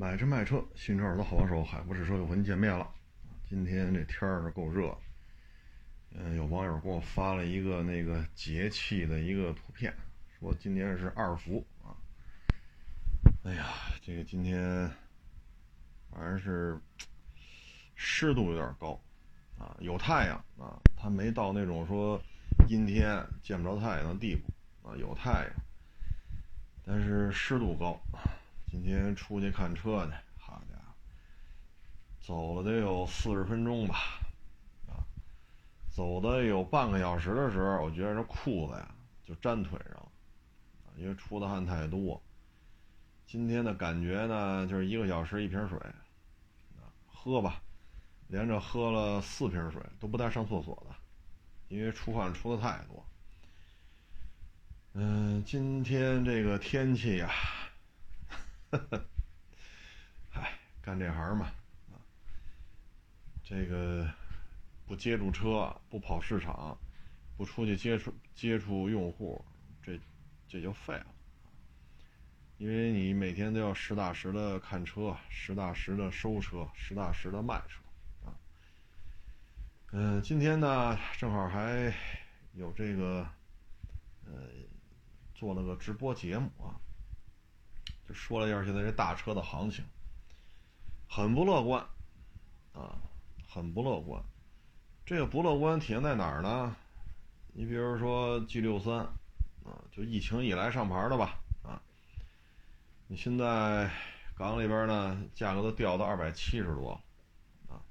买车卖车，新车耳朵好帮手，海博士车又和您见面了。今天这天儿够热，嗯，有网友给我发了一个那个节气的一个图片，说今天是二伏啊。哎呀，这个今天反正是湿度有点高啊，有太阳啊，它没到那种说阴天见不着太阳的地步啊，有太阳，但是湿度高。今天出去看车去，好家伙，走了得有四十分钟吧，啊，走的有半个小时的时候，我觉得这裤子呀就粘腿上了，因为出的汗太多。今天的感觉呢，就是一个小时一瓶水，啊，喝吧，连着喝了四瓶水，都不带上厕所的，因为出汗出的太多。嗯，今天这个天气呀。呵呵，嗨，干这行嘛，啊，这个不接触车，不跑市场，不出去接触接触用户，这这就废了。因为你每天都要实打实的看车，实打实的收车，实打实的卖车，啊，嗯，今天呢正好还有这个，呃，做了个直播节目啊。说了一下现在这大车的行情，很不乐观，啊，很不乐观。这个不乐观体现在哪儿呢？你比如说 G 六三，啊，就疫情以来上牌的吧，啊，你现在港里边呢价格都掉到二百七十多，啊，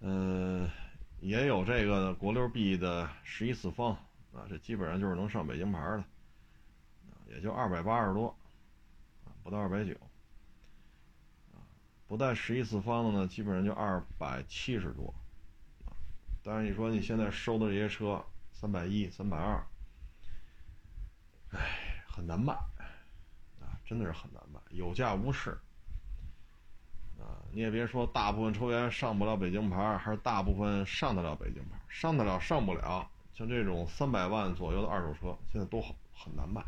嗯，也有这个国六 B 的十一次方，啊，这基本上就是能上北京牌的，也就二百八十多。不到二百九，不带十一次方的呢，基本上就二百七十多，但是你说你现在收的这些车三百一、三百二，哎，很难卖，啊，真的是很难卖，有价无市，啊，你也别说大部分车源上不了北京牌，还是大部分上得了北京牌，上得了上不了，像这种三百万左右的二手车，现在都很很难卖，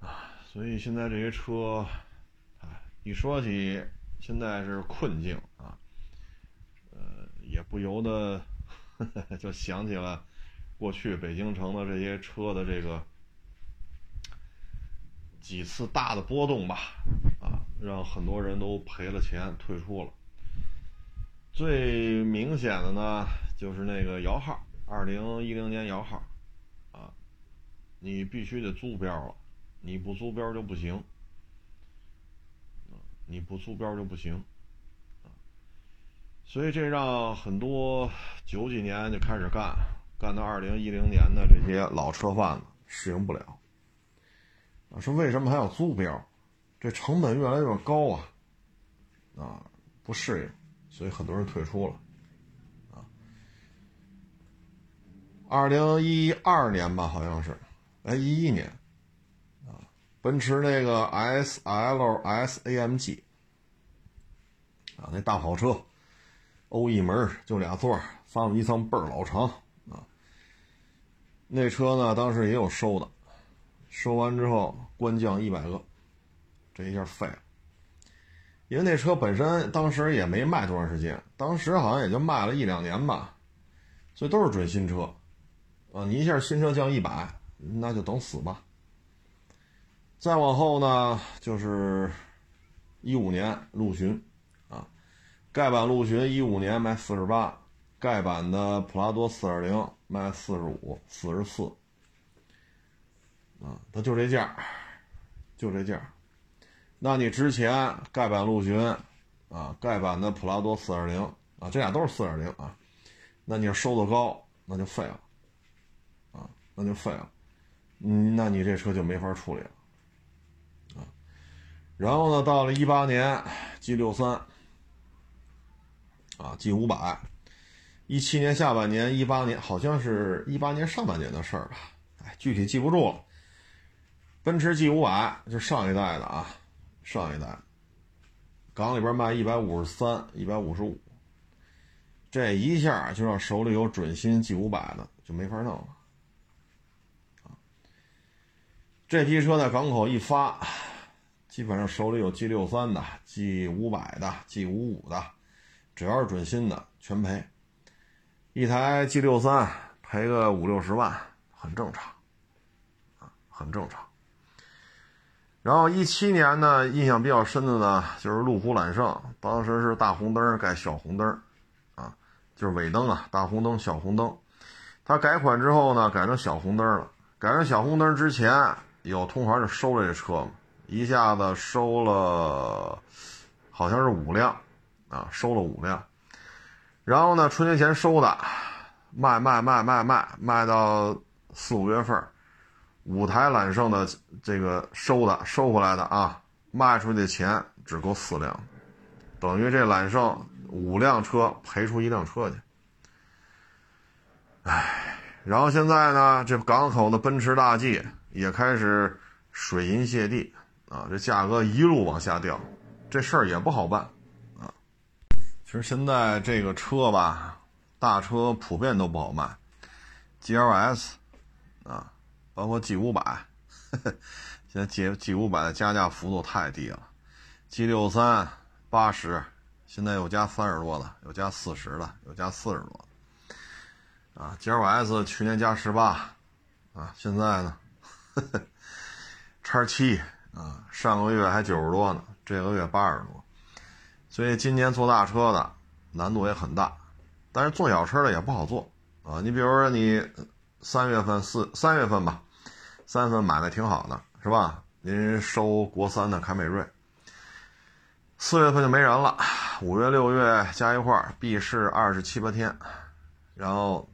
啊。所以现在这些车，啊，一说起现在是困境啊，呃，也不由得 就想起了过去北京城的这些车的这个几次大的波动吧，啊，让很多人都赔了钱退出了。最明显的呢，就是那个摇号，二零一零年摇号，啊，你必须得租标了。你不租标就不行，你不租标就不行，所以这让很多九几年就开始干，干到二零一零年的这些老车贩子适应不了，说为什么还要租标？这成本越来越高啊，啊，不适应，所以很多人退出了，啊，二零一二年吧，好像是，哎，一一年。奔驰那个 S L S A M G 啊，那大跑车，欧翼门就俩座，发动机舱倍儿老长啊。那车呢，当时也有收的，收完之后官降一百个，这一下废了。因为那车本身当时也没卖多长时间，当时好像也就卖了一两年吧，所以都是准新车啊。你一下新车降一百，那就等死吧。再往后呢，就是一五年陆巡，啊，盖板陆巡一五年卖四十八，盖板的普拉多四点零卖四十五、四十四，啊，它就这价，就这价。那你之前盖板陆巡，啊，盖板的普拉多四点零，啊，这俩都是四点零啊，那你要收的高，那就废了，啊，那就废了，嗯，那你这车就没法处理了。然后呢，到了一八年，G 六三，啊，G 五百，一七年下半年，一八年好像是一八年上半年的事儿吧，哎，具体记不住了。奔驰 G 五百就上一代的啊，上一代，港里边卖一百五十三、一百五十五，这一下就让手里有准新 G 五百的就没法弄了，这批车在港口一发。基本上手里有 G 六三的、G 五百的、G 五五的，只要是准新的全赔。一台 G 六三赔个五六十万，很正常，啊，很正常。然后一七年呢，印象比较深的呢，就是路虎揽胜，当时是大红灯改小红灯，啊，就是尾灯啊，大红灯小红灯。它改款之后呢，改成小红灯了。改成小红灯之前，有同行就收了这车嘛，一下子收了，好像是五辆，啊，收了五辆。然后呢，春节前收的，卖卖卖卖卖，卖到四五月份。五台揽胜的这个收的收回来的啊，卖出去的钱只够四辆，等于这揽胜五辆车赔出一辆车去。唉，然后现在呢，这港口的奔驰大 G 也开始水银泻地啊，这价格一路往下掉，这事儿也不好办啊。其实现在这个车吧，大车普遍都不好卖，GLS 啊。包括 G 五百，现在 G G 五百的加价幅度太低了，G 六三八十，现在有加三十多的，有加四十的，有加四十多，啊，G L S 去年加十八，啊，现在呢，叉七啊，上个月还九十多呢，这个月八十多，所以今年做大车的难度也很大，但是做小车的也不好做啊，你比如说你三月份四三月份吧。三月份买的挺好的，是吧？您收国三的凯美瑞，四月份就没人了。五月、六月加一块儿，闭市二十七八天。然后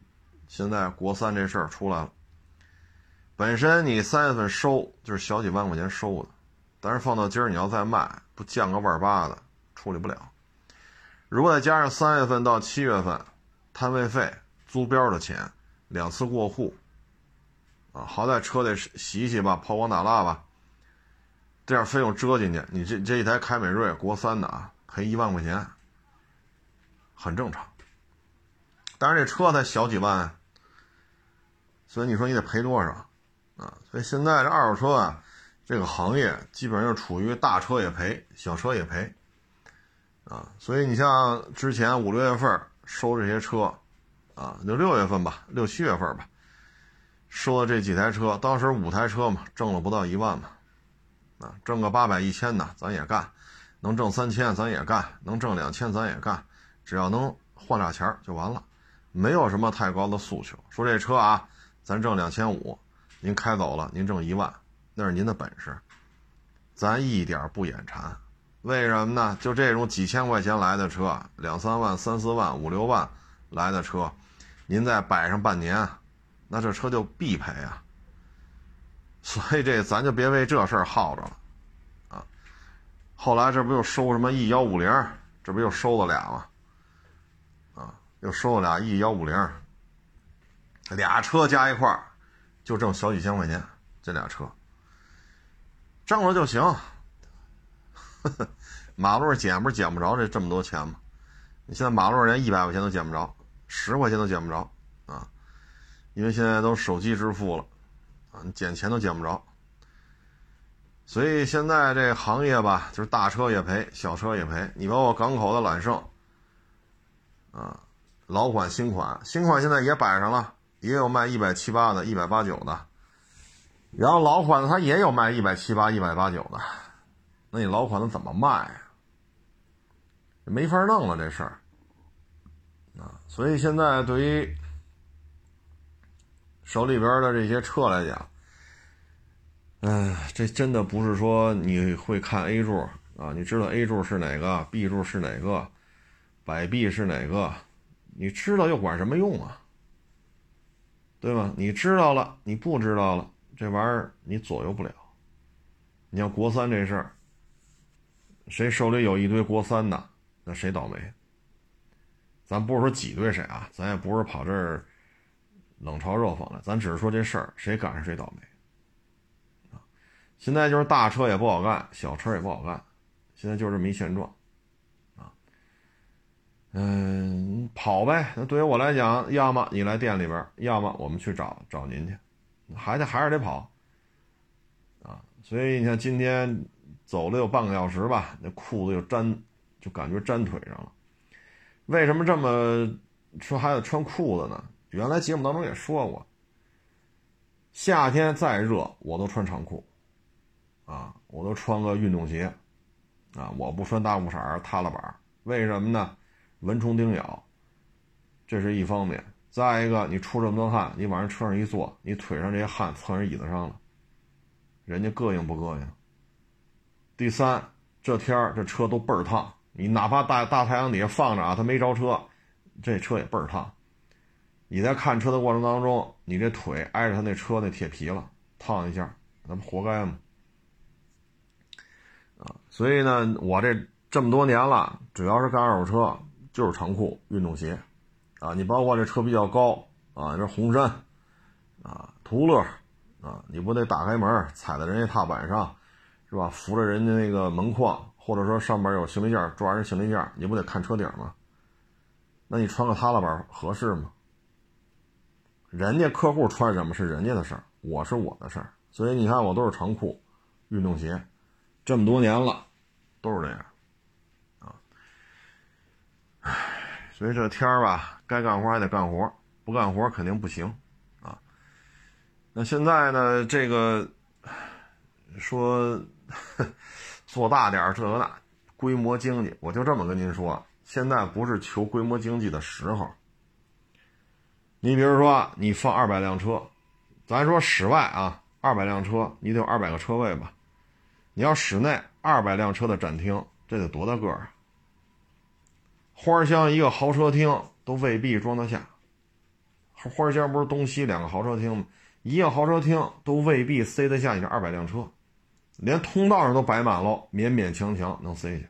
现在国三这事儿出来了。本身你三月份收就是小几万块钱收的，但是放到今儿你要再卖，不降个万八的处理不了。如果再加上三月份到七月份摊位费、租标的钱，两次过户。啊，好歹车得洗洗吧，抛光打蜡吧，这样费用折进去，你这这一台凯美瑞国三的啊，赔一万块钱，很正常。但是这车才小几万，所以你说你得赔多少啊？所以现在这二手车啊，这个行业基本上就处于大车也赔，小车也赔，啊，所以你像之前五六月份收这些车，啊，就六月份吧，六七月份吧。收的这几台车，当时五台车嘛，挣了不到一万嘛，啊，挣个八百一千的咱也干，能挣三千咱也干，能挣两千咱也干，只要能换俩钱就完了，没有什么太高的诉求。说这车啊，咱挣两千五，您开走了，您挣一万，那是您的本事，咱一点不眼馋。为什么呢？就这种几千块钱来的车，两三万、三四万、五六万来的车，您再摆上半年。那这车就必赔啊，所以这咱就别为这事儿耗着了，啊，后来这不又收什么 E 幺五零，这不又收了俩吗？啊，又收了俩 E 幺五零，俩车加一块儿就挣小几千块钱，这俩车挣了就行，马路上捡不是捡不着这这么多钱吗？你现在马路上连一百块钱都捡不着，十块钱都捡不着啊。因为现在都手机支付了，啊，你捡钱都捡不着，所以现在这行业吧，就是大车也赔，小车也赔。你包括港口的揽胜，啊，老款、新款，新款现在也摆上了，也有卖一百七八的，一百八九的，然后老款的它也有卖一百七八、一百八九的，那你老款的怎么卖？没法弄了这事儿，啊，所以现在对于。手里边的这些车来讲，哎，这真的不是说你会看 A 柱啊，你知道 A 柱是哪个，B 柱是哪个，摆臂是哪个，你知道又管什么用啊？对吧？你知道了，你不知道了，这玩意儿你左右不了。你像国三这事儿，谁手里有一堆国三的，那谁倒霉？咱不是说挤兑谁啊，咱也不是跑这儿。冷嘲热讽的，咱只是说这事儿谁赶上谁倒霉！现在就是大车也不好干，小车也不好干，现在就是这么一现状。嗯，跑呗。那对于我来讲，要么你来店里边，要么我们去找找您去，还得还是得跑啊。所以你看今天走了有半个小时吧，那裤子就粘，就感觉粘腿上了。为什么这么说还得穿裤子呢？原来节目当中也说过，夏天再热我都穿长裤，啊，我都穿个运动鞋，啊，我不穿大裤衩踏了板为什么呢？蚊虫叮咬，这是一方面。再一个，你出这么多汗，你往人车上一坐，你腿上这些汗蹭人椅子上了，人家膈应不膈应？第三，这天儿这车都倍儿烫。你哪怕大大太阳底下放着啊，他没着车，这车也倍儿烫。你在看车的过程当中，你这腿挨着他那车那铁皮了，烫一下，那不活该吗？啊，所以呢，我这这么多年了，主要是干二手车，就是长裤、运动鞋，啊，你包括这车比较高啊，这红山，啊，途乐，啊，你不得打开门踩在人家踏板上，是吧？扶着人家那个门框。或者说上边有行李架，抓人行李架，你不得看车顶吗？那你穿个踏拉板合适吗？人家客户穿什么是人家的事儿，我是我的事儿。所以你看，我都是长裤、运动鞋，这么多年了，都是这样啊。唉，所以这天儿吧，该干活还得干活，不干活肯定不行啊。那现在呢，这个说。做大点儿，这个那规模经济，我就这么跟您说，现在不是求规模经济的时候。你比如说，你放二百辆车，咱说室外啊，二百辆车，你得有二百个车位吧？你要室内二百辆车的展厅，这得多大个儿啊？花乡一个豪车厅都未必装得下。花乡不是东西两个豪车厅吗？一个豪车厅都未必塞得下你这二百辆车。连通道上都摆满了，勉勉强强能塞下。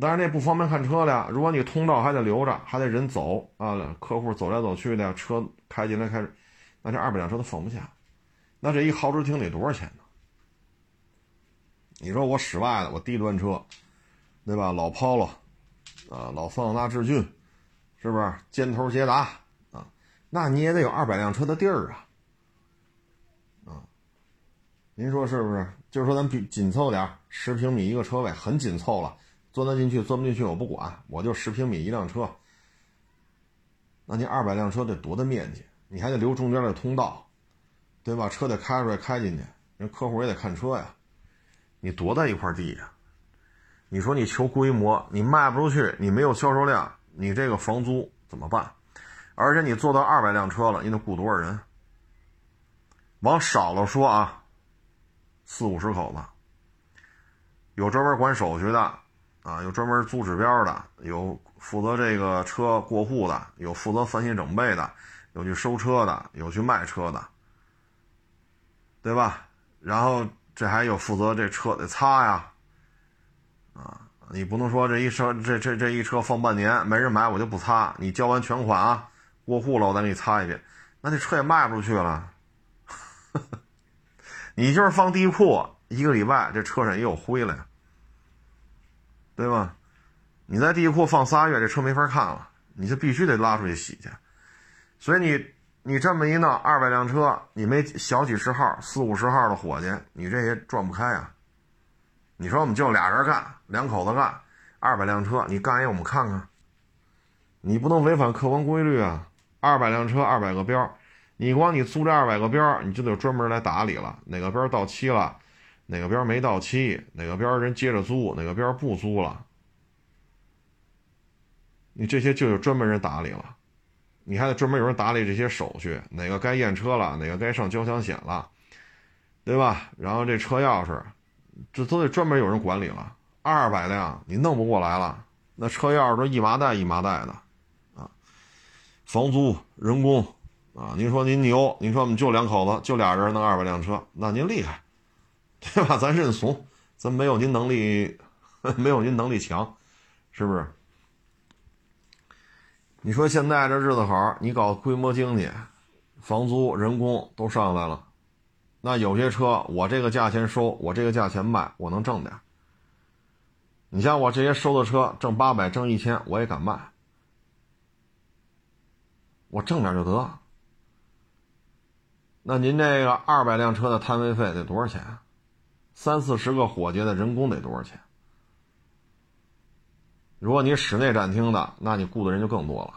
但是那不方便看车了。如果你通道还得留着，还得人走啊，客户走来走去的，车开进来开，那这二百辆车都放不下。那这一豪车厅得多少钱呢？你说我室外的，我低端车，对吧？老 Polo，啊，老桑塔纳志俊，是不是？尖头捷达啊，那你也得有二百辆车的地儿啊。您说是不是？就是说咱比紧凑点十平米一个车位，很紧凑了，钻得进去钻不进去我不管，我就十平米一辆车。那你二百辆车得多大面积？你还得留中间的通道，对吧？车得开出来开进去，人客户也得看车呀。你多大一块地呀？你说你求规模，你卖不出去，你没有销售量，你这个房租怎么办？而且你做到二百辆车了，你得雇多少人？往少了说啊。四五十口子，有专门管手续的，啊，有专门租指标的，有负责这个车过户的，有负责翻新整备的，有去收车的，有去卖车的，对吧？然后这还有负责这车得擦呀，啊，你不能说这一车这这这一车放半年没人买我就不擦，你交完全款啊，过户了我再给你擦一遍，那这车也卖不出去了。你就是放地库一个礼拜，这车上也有灰了呀，对吧？你在地库放仨月，这车没法看了，你就必须得拉出去洗去。所以你你这么一闹，二百辆车，你没小几十号、四五十号的伙计，你这也转不开啊。你说我们就俩人干，两口子干，二百辆车，你干一我们看看，你不能违反客观规律啊！二百辆车，二百个标。你光你租这二百个标，你就得专门来打理了。哪个标到期了，哪个标没到期，哪个标人接着租，哪个标不租了，你这些就有专门人打理了。你还得专门有人打理这些手续，哪个该验车了，哪个该上交强险了，对吧？然后这车钥匙，这都得专门有人管理了。二百辆你弄不过来了，那车钥匙都一麻袋一麻袋的，啊，房租、人工。啊，您说您牛，您说我们就两口子，就俩人弄二百辆车，那您厉害，对吧？咱认怂，咱没有您能力，没有您能力强，是不是？你说现在这日子好，你搞规模经济，房租、人工都上来了，那有些车我这个价钱收，我这个价钱卖，我能挣点。你像我这些收的车，挣八百、挣一千，我也敢卖，我挣点就得。那您这个二百辆车的摊位费得多少钱？三四十个伙计的人工得多少钱？如果你室内展厅的，那你雇的人就更多了，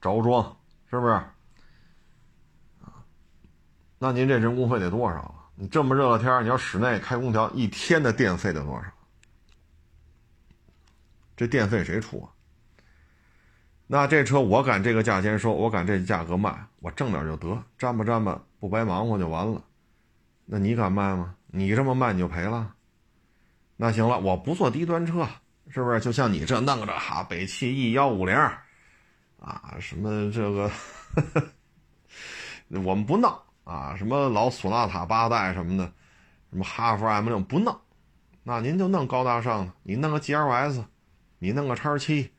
着装是不是？那您这人工费得多少啊？你这么热的天你要室内开空调，一天的电费得多少？这电费谁出啊？那这车我敢这个价钱收，我敢这价格卖，我挣点就得，沾吧沾吧，不白忙活就完了。那你敢卖吗？你这么卖你就赔了。那行了，我不做低端车。是不是就像你这弄着哈北汽 E 幺五零，啊什么这个，我们不弄啊什么老索纳塔八代什么的，什么哈弗 M 六不弄，那您就弄高大上的，你弄个 GLS，你弄个叉七，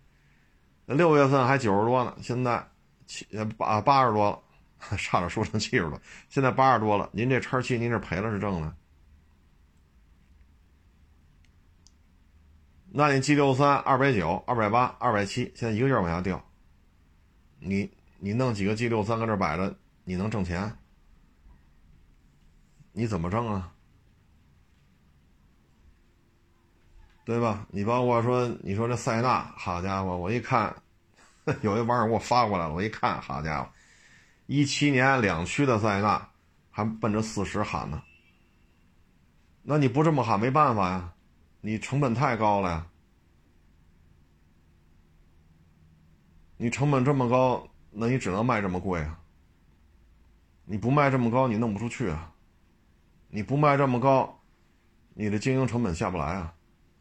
那六月份还九十多呢，现在七八八十多了，差点说成七十多，现在八十多了，您这叉七您这赔了是挣的？那你 G 六三二百九、二百八、二百七，现在一个劲儿往下掉。你你弄几个 G 六三搁这摆着，你能挣钱？你怎么挣啊？对吧？你包括说，你说这塞纳，好家伙，我一看，有一网友给我发过来了，我一看，好家伙，一七年两驱的塞纳还奔着四十喊呢。那你不这么喊没办法呀。你成本太高了呀！你成本这么高，那你只能卖这么贵啊！你不卖这么高，你弄不出去啊！你不卖这么高，你的经营成本下不来啊！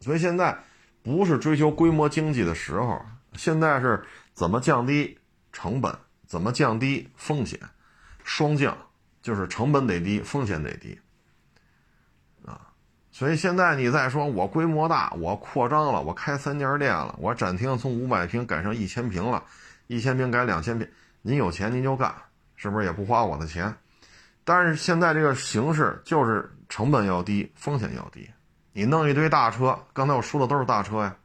所以现在不是追求规模经济的时候，现在是怎么降低成本，怎么降低风险，双降，就是成本得低，风险得低。所以现在你再说我规模大，我扩张了，我开三家店了，我展厅从五百平改成一千平了，一千平改两千平，您有钱您就干，是不是也不花我的钱？但是现在这个形势就是成本要低，风险要低。你弄一堆大车，刚才我说的都是大车呀，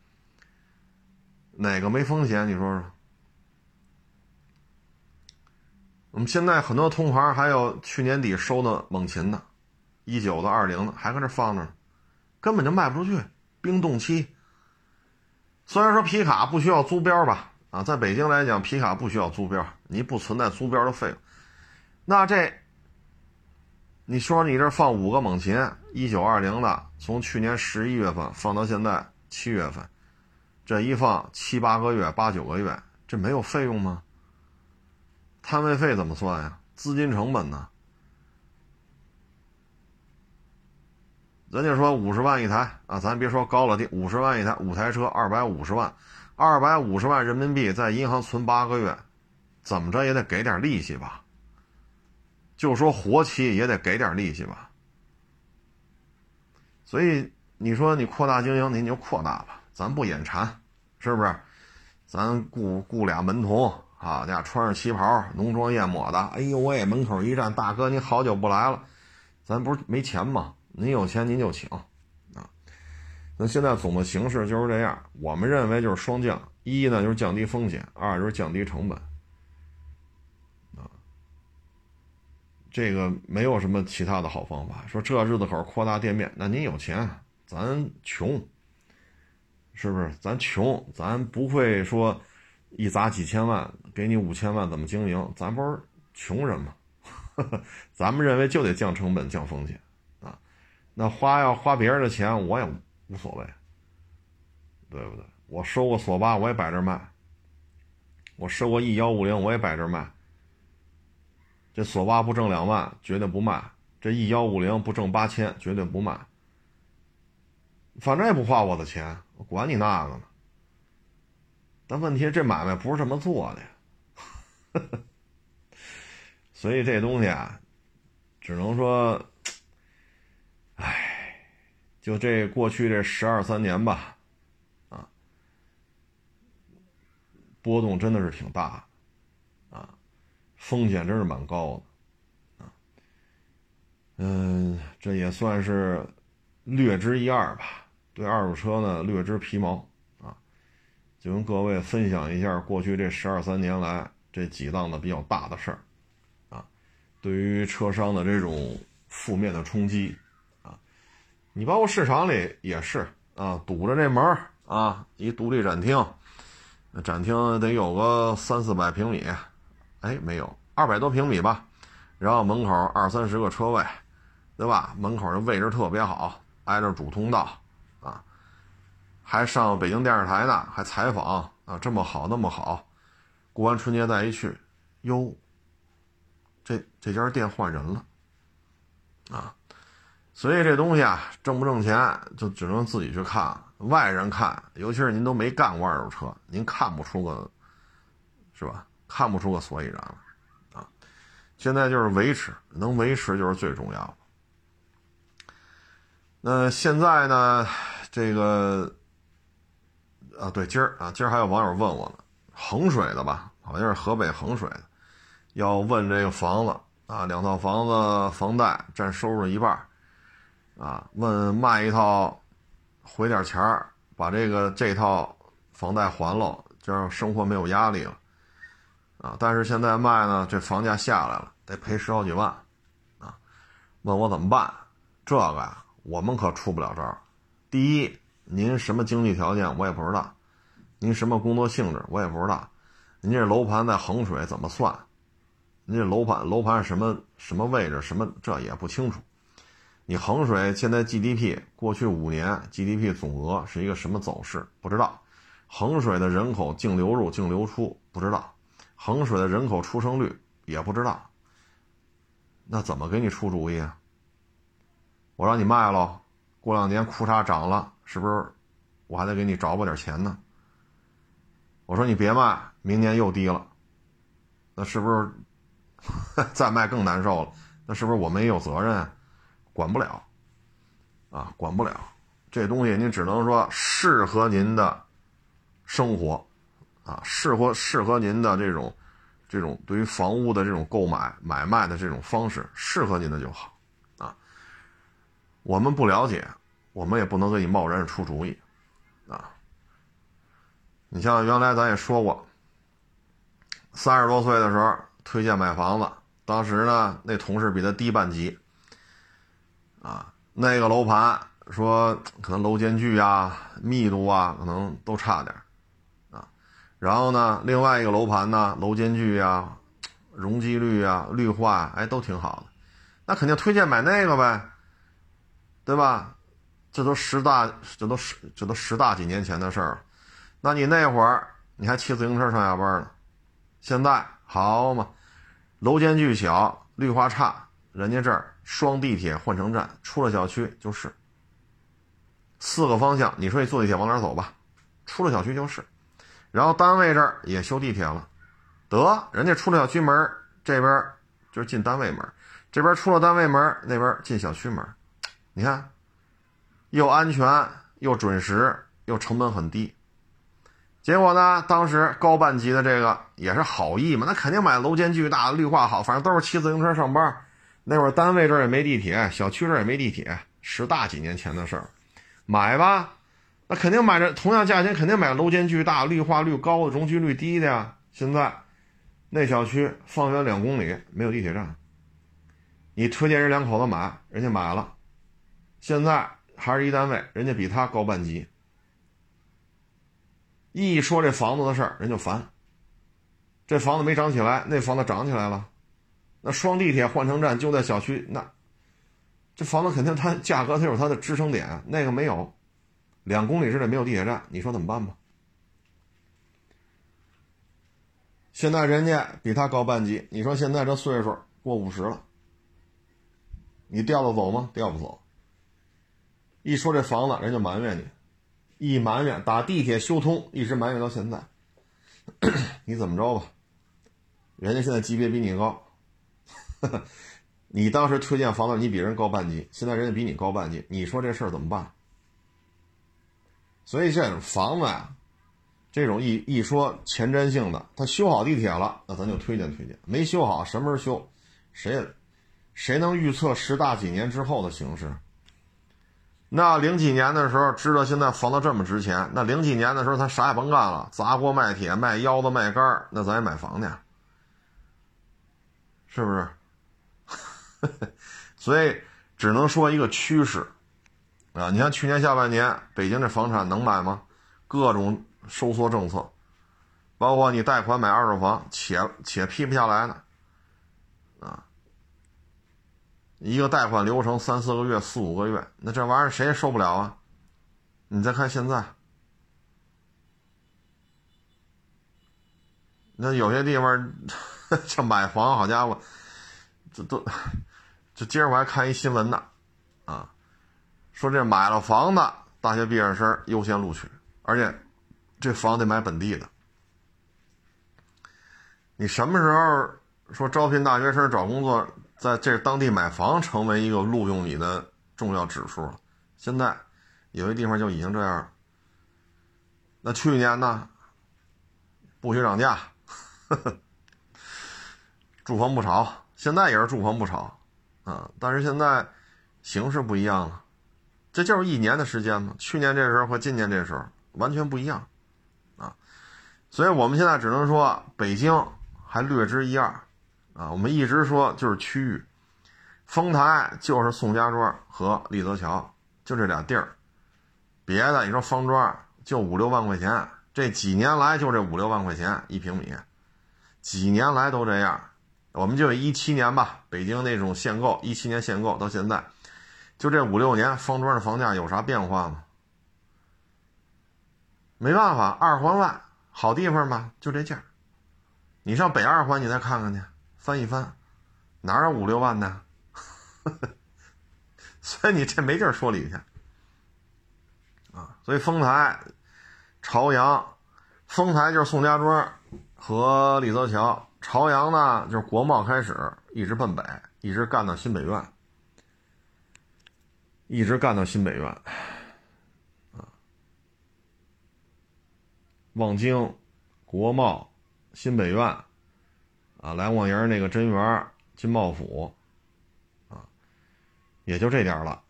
哪个没风险？你说说。我们现在很多同行还有去年底收的猛禽的，一九的、二零的，还搁这放着呢。根本就卖不出去，冰冻期。虽然说皮卡不需要租标吧，啊，在北京来讲，皮卡不需要租标，你不存在租标的费用。那这，你说你这放五个猛禽，一九二零的，从去年十一月份放到现在七月份，这一放七八个月、八九个月，这没有费用吗？摊位费怎么算呀？资金成本呢？人家说五十万一台啊，咱别说高了的，五十万一台，五台车二百五十万，二百五十万人民币在银行存八个月，怎么着也得给点利息吧？就说活期也得给点利息吧。所以你说你扩大经营，您就扩大吧，咱不眼馋，是不是？咱雇雇俩门童，好家伙，穿上旗袍，浓妆艳抹的，哎呦喂，门口一站，大哥你好久不来了，咱不是没钱吗？您有钱您就请，啊，那现在总的形势就是这样。我们认为就是双降：一呢就是降低风险，二就是降低成本，这个没有什么其他的好方法。说这日子口扩大店面，那您有钱，咱穷，是不是？咱穷，咱不会说一砸几千万给你五千万怎么经营？咱不是穷人吗？咱们认为就得降成本、降风险啊。那花要花别人的钱，我也无所谓，对不对？我收过索八，我也摆这卖；我收过 E 幺五零，我也摆这卖。这索八不挣两万，绝对不卖；这 E 幺五零不挣八千，绝对不卖。反正也不花我的钱，我管你那个呢。但问题这买卖不是这么做的呀，所以这东西啊，只能说。唉，就这过去这十二三年吧，啊，波动真的是挺大，风险真是蛮高的，啊，嗯，这也算是略知一二吧。对二手车呢，略知皮毛，啊，就跟各位分享一下过去这十二三年来这几档的比较大的事儿，啊，对于车商的这种负面的冲击。啊你包括市场里也是啊，堵着这门啊，一独立展厅，展厅得有个三四百平米，哎，没有二百多平米吧，然后门口二三十个车位，对吧？门口的位置特别好，挨着主通道，啊，还上北京电视台呢，还采访啊，这么好那么好，过完春节再一去，哟，这这家店换人了，啊。所以这东西啊，挣不挣钱就只能自己去看。外人看，尤其是您都没干过二手车，您看不出个，是吧？看不出个所以然来，啊！现在就是维持，能维持就是最重要的。那现在呢，这个啊，对，今儿啊，今儿还有网友问我呢，衡水的吧，好像是河北衡水的，要问这个房子啊，两套房子房贷占收入一半。啊，问卖一套，回点钱儿，把这个这套房贷还了，这样生活没有压力了。啊，但是现在卖呢，这房价下来了，得赔十好几万。啊，问我怎么办？这个呀，我们可出不了招。第一，您什么经济条件我也不知道，您什么工作性质我也不知道，您这楼盘在衡水怎么算？您这楼盘楼盘什么什么位置什么这也不清楚。你衡水现在 GDP 过去五年 GDP 总额是一个什么走势？不知道。衡水的人口净流入、净流出不知道。衡水的人口出生率也不知道。那怎么给你出主意啊？我让你卖了，过两年裤衩涨了，是不是？我还得给你找补点钱呢。我说你别卖，明年又低了，那是不是 再卖更难受了？那是不是我们也有责任？管不了，啊，管不了，这东西您只能说适合您的生活，啊，适合适合您的这种这种对于房屋的这种购买买卖的这种方式，适合您的就好，啊，我们不了解，我们也不能给你贸然出主意，啊，你像原来咱也说过，三十多岁的时候推荐买房子，当时呢那同事比他低半级。啊，那个楼盘说可能楼间距啊、密度啊，可能都差点。然后呢，另外一个楼盘呢，楼间距啊、容积率啊、绿化哎都挺好的，那肯定推荐买那个呗，对吧？这都十大，这都十，这都十大几年前的事儿了。那你那会儿你还骑自行车上下班呢，现在好嘛，楼间距小，绿化差，人家这儿。双地铁换乘站，出了小区就是。四个方向，你说你坐地铁往哪走吧？出了小区就是。然后单位这儿也修地铁了，得人家出了小区门，这边就是进单位门，这边出了单位门，那边进小区门。你看，又安全又准时又成本很低。结果呢，当时高半级的这个也是好意嘛，那肯定买楼间距大、绿化好，反正都是骑自行车上班。那会儿单位这儿也没地铁，小区这儿也没地铁，十大几年前的事儿，买吧，那肯定买着同样价钱，肯定买楼间距大、绿化率高的、容积率低的呀。现在那小区方圆两公里没有地铁站，你推荐人两口子买，人家买了，现在还是一单位，人家比他高半级，一说这房子的事儿，人就烦，这房子没涨起来，那房子涨起来了。那双地铁换乘站就在小区，那这房子肯定它价格它有它的支撑点，那个没有，两公里之内没有地铁站，你说怎么办吧？现在人家比他高半级，你说现在这岁数过五十了，你调得走吗？调不走。一说这房子，人就埋怨你，一埋怨打地铁修通，一直埋怨到现在，你怎么着吧？人家现在级别比你高。你当时推荐房子，你比人高半级，现在人家比你高半级，你说这事儿怎么办？所以这种房子呀，这种一一说前瞻性的，他修好地铁了，那咱就推荐推荐；没修好，什么时候修？谁谁能预测十大几年之后的形势？那零几年的时候知道现在房子这么值钱，那零几年的时候他啥也甭干了，砸锅卖铁卖腰子卖肝那咱也买房去，是不是？所以只能说一个趋势，啊，你像去年下半年北京这房产能买吗？各种收缩政策，包括你贷款买二手房，且且批不下来呢，啊，一个贷款流程三四个月、四五个月，那这玩意儿谁也受不了啊！你再看现在，那有些地方这 买房，好家伙，这都，这今儿我还看一新闻呢，啊，说这买了房的大学毕业生优先录取。而且，这房得买本地的。你什么时候说招聘大学生找工作，在这当地买房成为一个录用你的重要指数了？现在有些地方就已经这样了。那去年呢？不许涨价，呵 呵住房不炒。现在也是住房不炒，啊，但是现在形势不一样了。这就是一年的时间嘛。去年这时候和今年这时候。完全不一样，啊，所以我们现在只能说北京还略知一二，啊，我们一直说就是区域，丰台就是宋家庄和立泽桥，就这俩地儿，别的你说方庄就五六万块钱，这几年来就这五六万块钱一平米，几年来都这样，我们就一七年吧，北京那种限购，一七年限购到现在，就这五六年，方庄的房价有啥变化吗？没办法，二环外好地方嘛，就这价你上北二环，你再看看去，翻一翻，哪有五六万的？所以你这没地儿说理去啊！所以丰台、朝阳，丰台就是宋家庄和李泽桥，朝阳呢就是国贸开始，一直奔北，一直干到新北苑，一直干到新北苑。望京、国贸、新北苑，啊，来望营那个真园、金茂府，啊，也就这点了，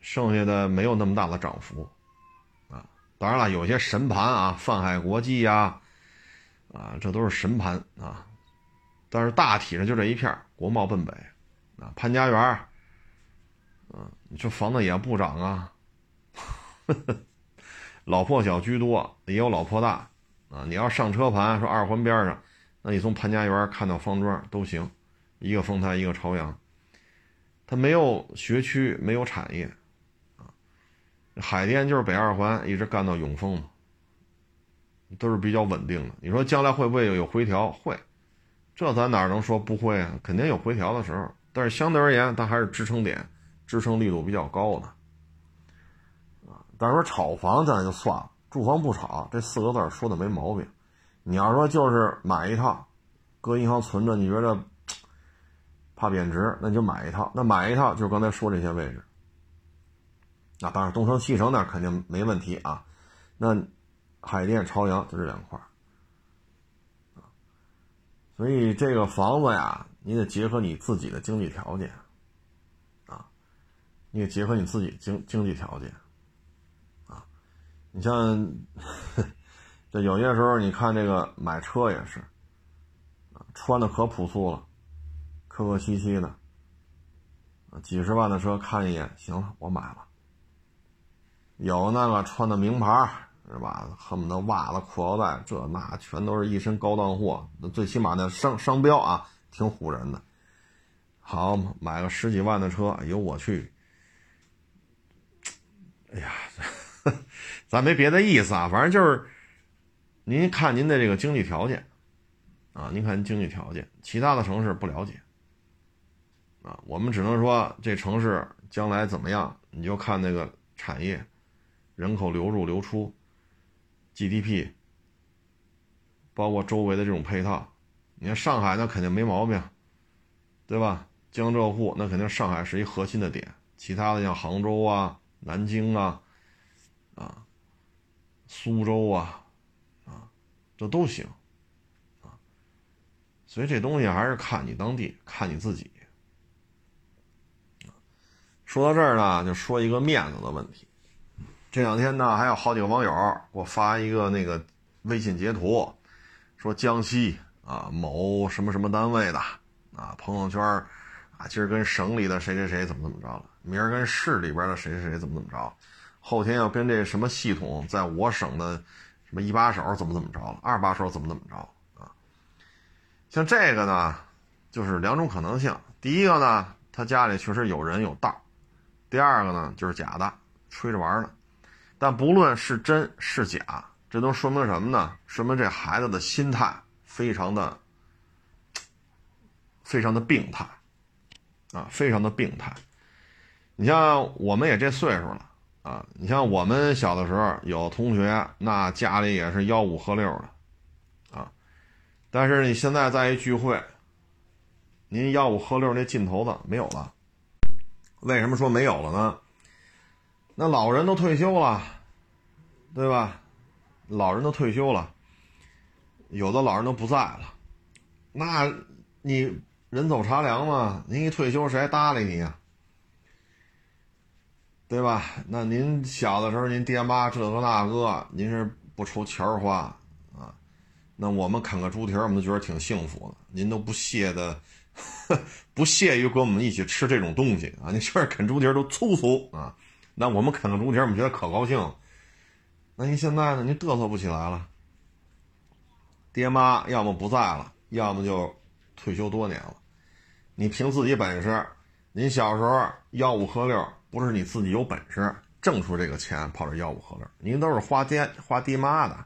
剩下的没有那么大的涨幅，啊，当然了，有些神盘啊，泛海国际呀，啊，这都是神盘啊，但是大体上就这一片国贸奔北，啊，潘家园，这房子也不涨啊。呵 呵老破小居多，也有老破大，啊，你要上车盘说二环边上，那你从潘家园看到方庄都行，一个丰台一个朝阳，它没有学区，没有产业，啊，海淀就是北二环一直干到永丰嘛，都是比较稳定的。你说将来会不会有回调？会，这咱哪能说不会啊？肯定有回调的时候，但是相对而言，它还是支撑点，支撑力度比较高的。啊但是说炒房咱就算了，住房不炒这四个字说的没毛病。你要说就是买一套，搁银行存着，你觉得怕贬值，那你就买一套。那买一套就是刚才说这些位置。那当然东城西城那肯定没问题啊。那海淀朝阳就这两块所以这个房子呀，你得结合你自己的经济条件，你得结合你自己经经济条件。啊你像，这有些时候你看这个买车也是，穿的可朴素了，客客气气的，几十万的车看一眼，行了，我买了。有那个穿的名牌是吧？恨不得袜子、裤腰带，这那全都是一身高档货，那最起码那商商标啊，挺唬人的。好，买个十几万的车，由我去。哎呀。咱没别的意思啊，反正就是，您看您的这个经济条件，啊，您看经济条件，其他的城市不了解，啊，我们只能说这城市将来怎么样，你就看那个产业、人口流入流出、GDP，包括周围的这种配套。你看上海那肯定没毛病，对吧？江浙沪那肯定上海是一核心的点，其他的像杭州啊、南京啊。啊，苏州啊，啊，这都行，啊，所以这东西还是看你当地，看你自己。说到这儿呢，就说一个面子的问题。这两天呢，还有好几个网友给我发一个那个微信截图，说江西啊某什么什么单位的啊朋友圈啊，今儿跟省里的谁谁谁怎么怎么着了，明儿跟市里边的谁谁谁怎么怎么着，后天要跟这什么系统在我省的什么一把手怎么怎么着了，二把手怎么怎么着啊？像这个呢，就是两种可能性。第一个呢，他家里确实有人有道；第二个呢，就是假的，吹着玩的。但不论是真是假，这都说明什么呢？说明这孩子的心态非常的、非常的病态，啊，非常的病态。你像我们也这岁数了啊，你像我们小的时候有同学，那家里也是吆五喝六的，啊，但是你现在在一聚会，您吆五喝六那劲头子没有了。为什么说没有了呢？那老人都退休了，对吧？老人都退休了，有的老人都不在了，那你人走茶凉嘛？您一退休，谁还搭理你啊？对吧？那您小的时候，您爹妈这个那个，您是不愁钱花啊？那我们啃个猪蹄儿，我们觉得挺幸福的。您都不屑的，不屑于跟我们一起吃这种东西啊？你觉得啃猪蹄儿都粗俗啊？那我们啃个猪蹄儿，我们觉得可高兴。那您现在呢？您嘚瑟不起来了。爹妈要么不在了，要么就退休多年了。你凭自己本事，您小时候吆五喝六，不是你自己有本事挣出这个钱跑这吆五喝六，您都是花爹花爹妈的。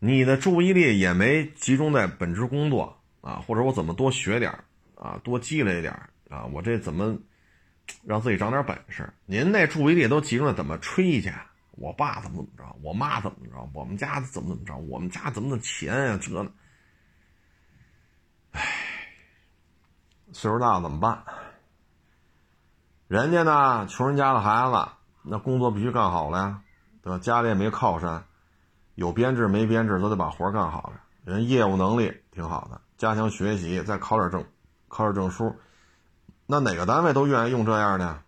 你的注意力也没集中在本职工作啊，或者我怎么多学点啊，多积累点啊，我这怎么？让自己长点本事。您那注意力都集中在怎么吹去？我爸怎么怎么着？我妈怎么着？我们家怎么怎么着？我们家怎么的钱呀？这呢？唉，岁数大了怎么办？人家呢，穷人家的孩子，那工作必须干好了呀，对吧？家里也没靠山，有编制没编制都得把活干好了。人业务能力挺好的，加强学习，再考点证，考点证书。那哪个单位都愿意用这样的？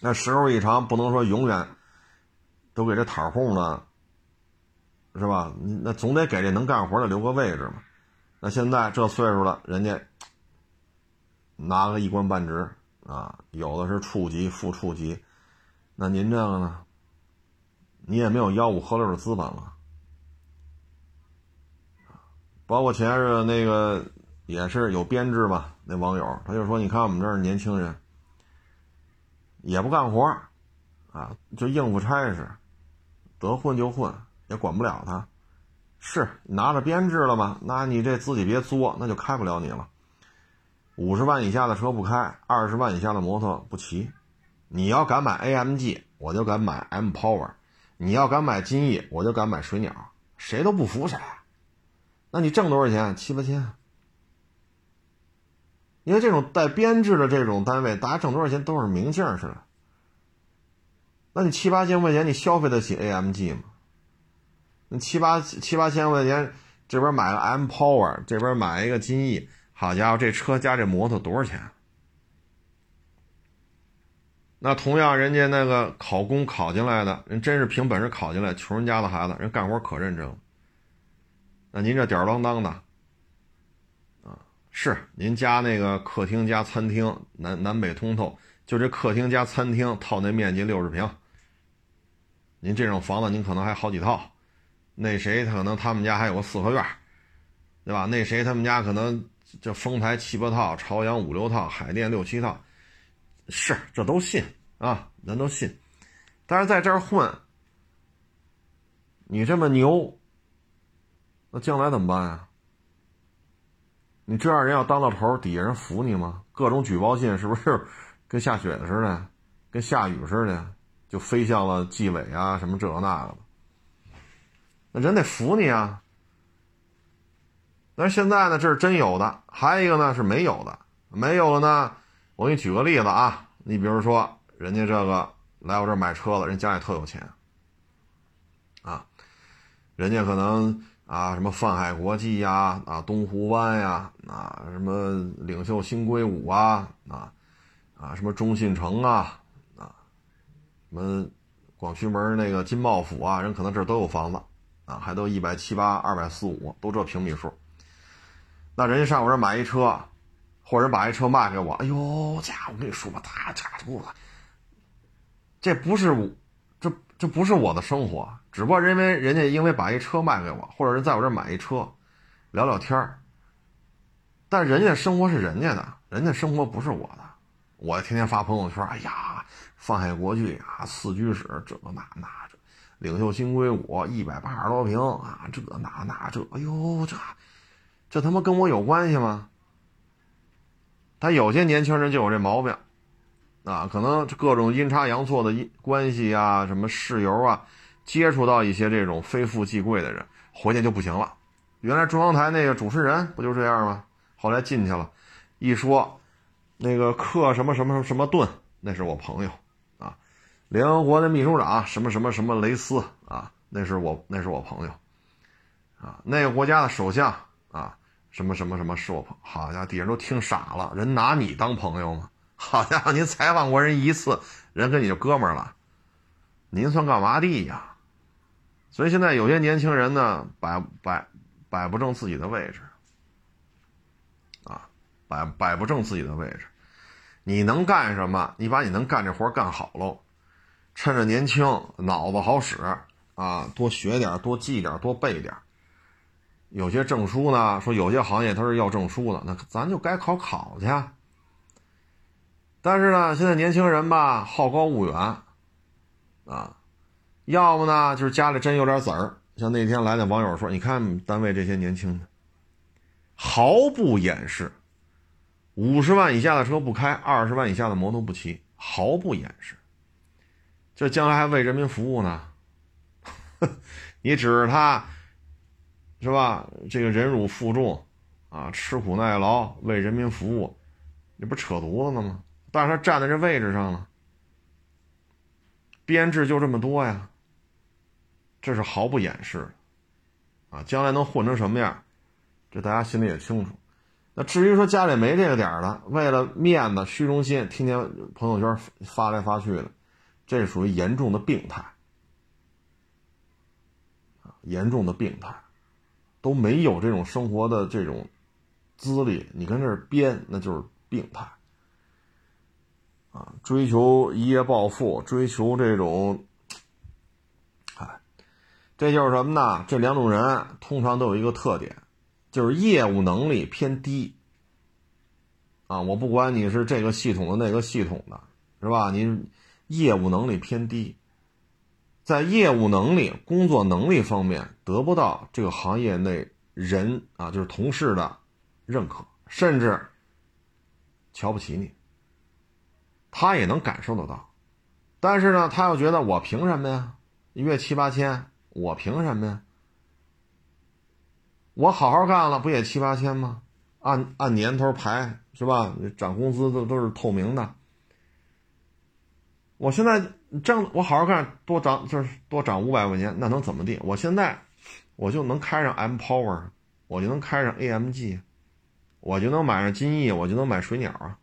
那时候一长，不能说永远都给这塔户呢，是吧？那总得给这能干活的留个位置嘛。那现在这岁数了，人家拿个一官半职啊，有的是处级、副处级。那您这个呢？你也没有吆五喝六的资本了。包括前日那个。也是有编制吧？那网友他就说：“你看我们这儿年轻人也不干活啊，就应付差事，得混就混，也管不了他。是拿着编制了吗？那你这自己别作，那就开不了你了。五十万以下的车不开，二十万以下的摩托不骑。你要敢买 AMG，我就敢买 M Power；你要敢买金翼，我就敢买水鸟。谁都不服谁。那你挣多少钱？七八千。”因为这种带编制的这种单位，大家挣多少钱都是明镜似的。那你七八千块钱，你消费得起 AMG 吗？那七八七八千块钱，这边买个 M Power，这边买一个金翼，好家伙，这车加这摩托多少钱？那同样，人家那个考公考进来的人，真是凭本事考进来，穷人家的孩子，人干活可认真。那您这吊儿郎当的。是您家那个客厅加餐厅南南北通透，就这客厅加餐厅套那面积六十平。您这种房子您可能还好几套，那谁他可能他们家还有个四合院，对吧？那谁他们家可能这丰台七八套，朝阳五六套，海淀六七套，是这都信啊，咱都信。但是在这儿混，你这么牛，那将来怎么办呀？你这样人要当到头，底下人服你吗？各种举报信是不是跟下雪似的，跟下雨似的，就飞向了纪委啊，什么这那个的。那人得服你啊。但是现在呢，这是真有的，还有一个呢是没有的，没有了呢。我给你举个例子啊，你比如说，人家这个来我这儿买车了，人家里特有钱，啊，人家可能。啊，什么泛海国际呀，啊，东湖湾呀，啊，什么领袖新硅谷啊，啊，啊，什么中信城啊，啊，什么广渠门那个金茂府啊，人可能这都有房子，啊，还都一百七八、二百四五，都这平米数。那人家上我这买一车，或者把一车卖给我，哎呦家伙，我跟你说吧，他家伙，这不是我，这这不是我的生活，只不过因为人家因为把一车卖给我，或者是在我这买一车，聊聊天儿。但人家生活是人家的，人家生活不是我的，我天天发朋友圈，哎呀，放海国际啊，四居室这个那那这，领袖新硅谷一百八十多平啊，这那那这，哎呦这，这他妈跟我有关系吗？他有些年轻人就有这毛病，啊，可能各种阴差阳错的关系啊，什么室友啊，接触到一些这种非富即贵的人，回去就不行了。原来中央台那个主持人不就这样吗？后来进去了，一说，那个克什么什么什么顿，那是我朋友，啊，联合国的秘书长什么什么什么雷斯啊，那是我那是我朋友，啊，那个国家的首相啊，什么什么什么是我朋，好家伙，底下都听傻了，人拿你当朋友吗？好家伙，您采访过人一次，人跟你就哥们儿了，您算干嘛的呀？所以现在有些年轻人呢，摆摆摆不正自己的位置。啊摆摆不正自己的位置，你能干什么？你把你能干这活干好喽，趁着年轻，脑子好使啊，多学点，多记点，多背点。有些证书呢，说有些行业它是要证书的，那咱就该考考去。但是呢，现在年轻人吧，好高骛远啊，要么呢就是家里真有点子儿，像那天来的网友说，你看单位这些年轻的，毫不掩饰。五十万以下的车不开，二十万以下的摩托不骑，毫不掩饰。这将来还为人民服务呢？你指着他，是吧？这个忍辱负重，啊，吃苦耐劳，为人民服务，你不扯犊子呢吗？但是他站在这位置上了，编制就这么多呀，这是毫不掩饰的，啊，将来能混成什么样，这大家心里也清楚。那至于说家里没这个点儿的，为了面子、虚荣心，天天朋友圈发来发去的，这属于严重的病态啊！严重的病态，都没有这种生活的这种资历，你跟这儿编，那就是病态啊！追求一夜暴富，追求这种，哎，这就是什么呢？这两种人通常都有一个特点。就是业务能力偏低，啊，我不管你是这个系统的那个系统的，是吧？您业务能力偏低，在业务能力、工作能力方面得不到这个行业内人啊，就是同事的认可，甚至瞧不起你，他也能感受得到。但是呢，他又觉得我凭什么呀？一月七八千，我凭什么呀？我好好干了，不也七八千吗？按按年头排是吧？涨工资都都是透明的。我现在挣，我好好干，多涨就是多涨五百块钱，那能怎么地？我现在我就能开上 M Power，我就能开上 AMG，我就能买上金翼，我就能买水鸟啊。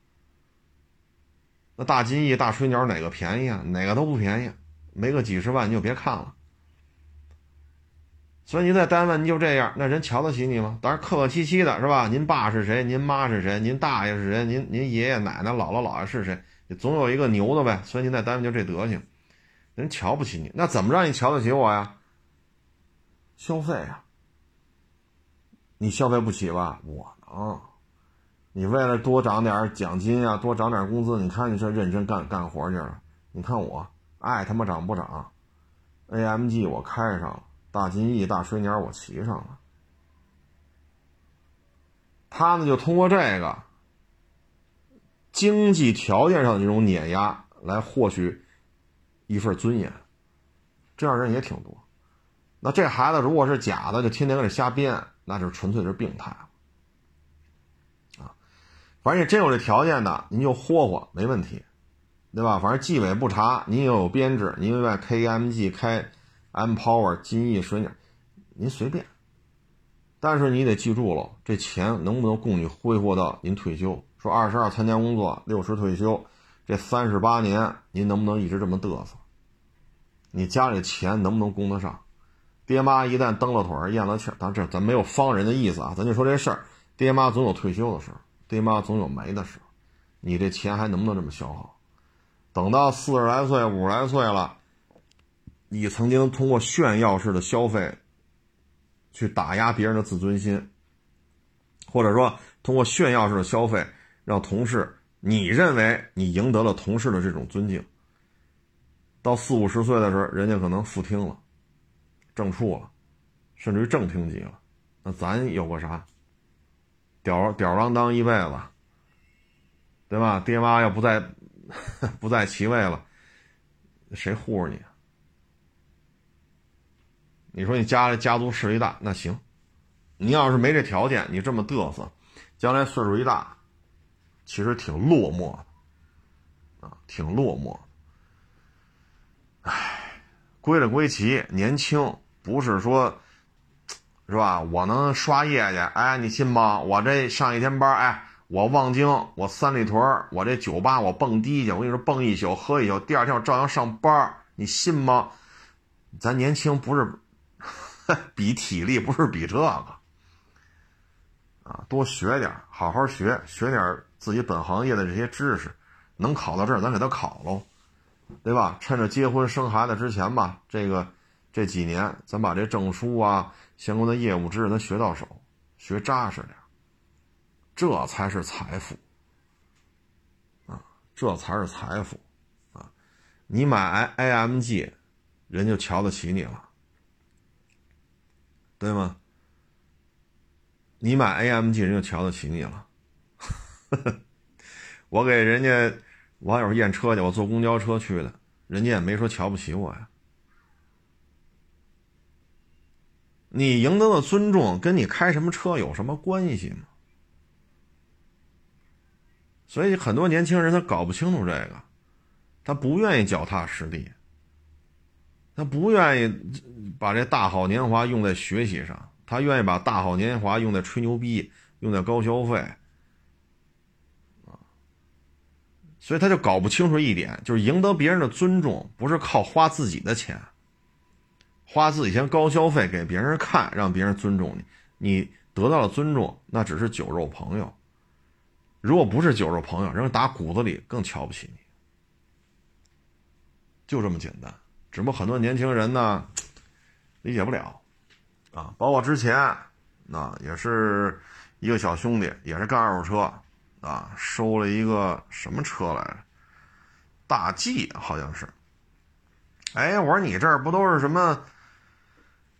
那大金翼、大水鸟哪个便宜啊？哪个都不便宜，没个几十万你就别看了。所以您在单位您就这样，那人瞧得起你吗？当然客客气气的是吧？您爸是谁？您妈是谁？您大爷是谁？您您爷爷奶奶、姥姥姥爷是谁？总有一个牛的呗。所以您在单位就这德行，人瞧不起你，那怎么让你瞧得起我呀？消费啊！你消费不起吧？我能。你为了多涨点奖金啊，多涨点工资，你看你这认真干干活去了。你看我爱他妈涨不涨？AMG 我开上了。大金翼、大水鸟，我骑上了。他呢，就通过这个经济条件上的这种碾压来获取一份尊严，这样人也挺多。那这孩子如果是假的，就天天搁这瞎编，那就纯粹是病态啊！反正真有这条件的，您就霍霍没问题，对吧？反正纪委不查，您又有编制，您外 KMG 开。M Power、金翼、水鸟，您随便，但是你得记住了，这钱能不能供你挥霍到您退休？说二十二参加工作，六十退休，这三十八年您能不能一直这么嘚瑟？你家里钱能不能供得上？爹妈一旦蹬了腿儿、咽了气儿，咱这咱没有方人的意思啊，咱就说这事儿，爹妈总有退休的时候，爹妈总有没的时候，你这钱还能不能这么消耗？等到四十来岁、五十来岁了，你曾经通过炫耀式的消费，去打压别人的自尊心，或者说通过炫耀式的消费，让同事你认为你赢得了同事的这种尊敬。到四五十岁的时候，人家可能副厅了，正处了，甚至于正厅级了，那咱有个啥？吊吊儿郎当一辈子，对吧？爹妈要不在，不在其位了，谁护着你？你说你家里家族势力大，那行，你要是没这条件，你这么嘚瑟，将来岁数一大，其实挺落寞，啊，挺落寞。唉，归了归齐，年轻不是说。是吧？我能刷夜去，哎，你信吗？我这上一天班，哎，我望京，我三里屯，我这酒吧我蹦迪去，我跟你说蹦一宿，喝一宿，第二天我照样上班，你信吗？咱年轻不是 比体力，不是比这个啊，多学点，好好学，学点自己本行业的这些知识，能考到这儿，咱给他考喽，对吧？趁着结婚生孩子之前吧，这个这几年，咱把这证书啊。相关的业务知识，咱学到手，学扎实点，这才是财富啊！这才是财富啊！你买 AMG，人就瞧得起你了，对吗？你买 AMG，人就瞧得起你了。我给人家网友验车去，我坐公交车去的，人家也没说瞧不起我呀。你赢得的尊重跟你开什么车有什么关系吗？所以很多年轻人他搞不清楚这个，他不愿意脚踏实地，他不愿意把这大好年华用在学习上，他愿意把大好年华用在吹牛逼、用在高消费，啊，所以他就搞不清楚一点，就是赢得别人的尊重不是靠花自己的钱。花自己钱高消费给别人看，让别人尊重你，你得到了尊重，那只是酒肉朋友。如果不是酒肉朋友，人家打骨子里更瞧不起你，就这么简单。只不过很多年轻人呢，理解不了，啊，包括之前，啊，也是一个小兄弟，也是干二手车，啊，收了一个什么车来着？大 G 好像是。哎，我说你这儿不都是什么？